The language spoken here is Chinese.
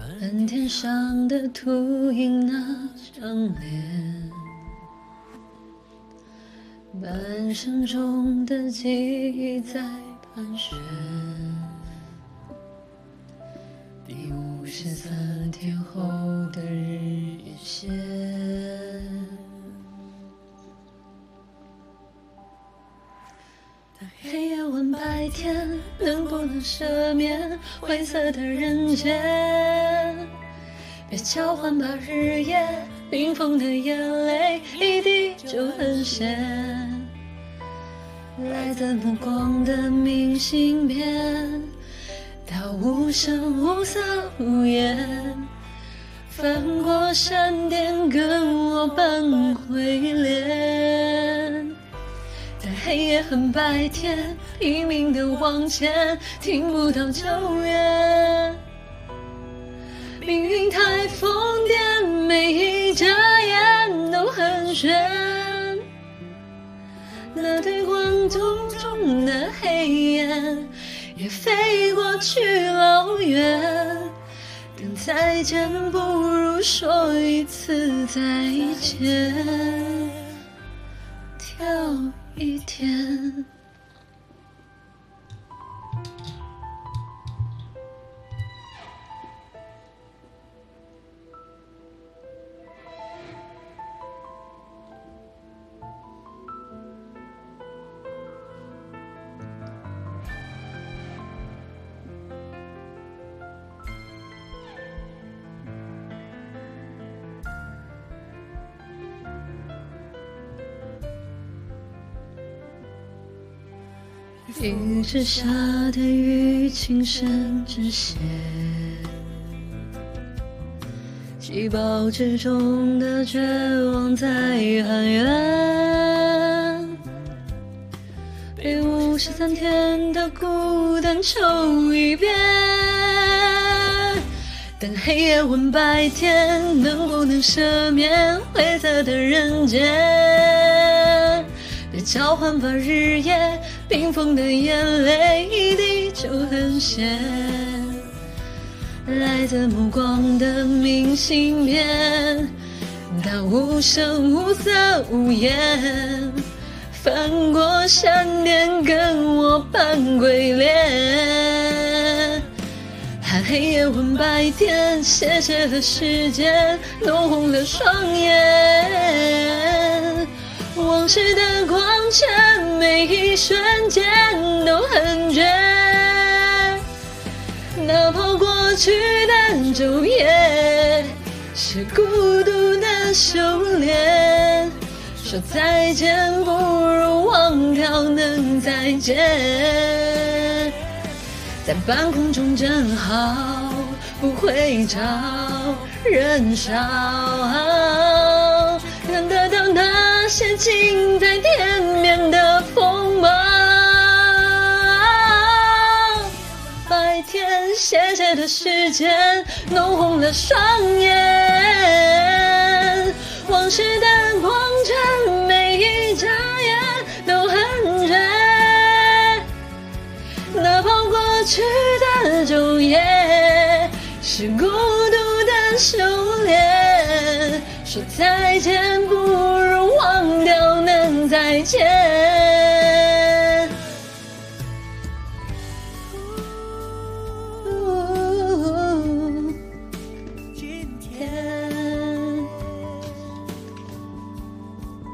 半天上的秃鹰那张脸，半生中的记忆在盘旋。第五十三天后的日线，天能不能赦免灰色的人间，别交换吧日夜冰封的眼泪，一滴就很咸。来自目光的明信片。它无声无色无言，翻过山巅跟我扮鬼脸。黑夜恨白天拼命的往前，听不到救援。命运太疯癫，每一眨眼都很悬。那对光秃中的黑眼。也飞过去老远，等再见不如说一次再见，一天。一直下的雨，情深至血。细胞之中的绝望在喊冤，被五十三天的孤单抽一遍。等黑夜问白天，能不能赦免灰色的人间？交换吧日夜。冰封的眼泪，一滴就很咸。来自目光的明信片，它无声无色无言，翻过山巅跟我扮鬼脸。看黑夜吻白天，谢谢了时间，弄红了双眼。往事的光圈，每一瞬间都很绝。哪怕过去的昼夜是孤独的修炼，说再见不如忘掉能再见。在半空中正好，不会找人少，那些近在天边的锋芒。白天斜斜的时间，弄红了双眼，往事的光圈，每一眨眼都很绝。哪怕过去的昼夜是孤独的修炼，说再见不。